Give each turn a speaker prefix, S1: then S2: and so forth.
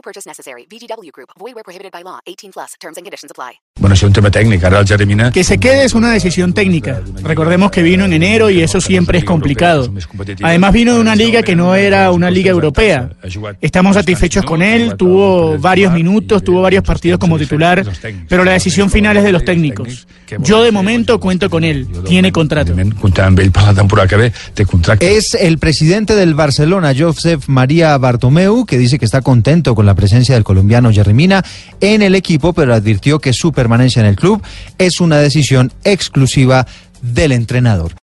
S1: No purchase necessary. VGW Group. Void where prohibited by law. 18 plus. Terms and conditions apply.
S2: Bueno, es un tema técnico. Jeremina...
S3: Que se quede es una decisión técnica. Recordemos que vino en enero y eso siempre es complicado. Además vino de una liga que no era una liga europea. Estamos satisfechos con él, tuvo varios minutos, tuvo varios partidos como titular, pero la decisión final es de los técnicos. Yo de momento cuento con él, tiene contrato.
S4: Es el presidente del Barcelona, Josep María Bartomeu, que dice que está contento con la presencia del colombiano Jeremina en el equipo, pero advirtió que su permanencia en el club es una decisión exclusiva del entrenador.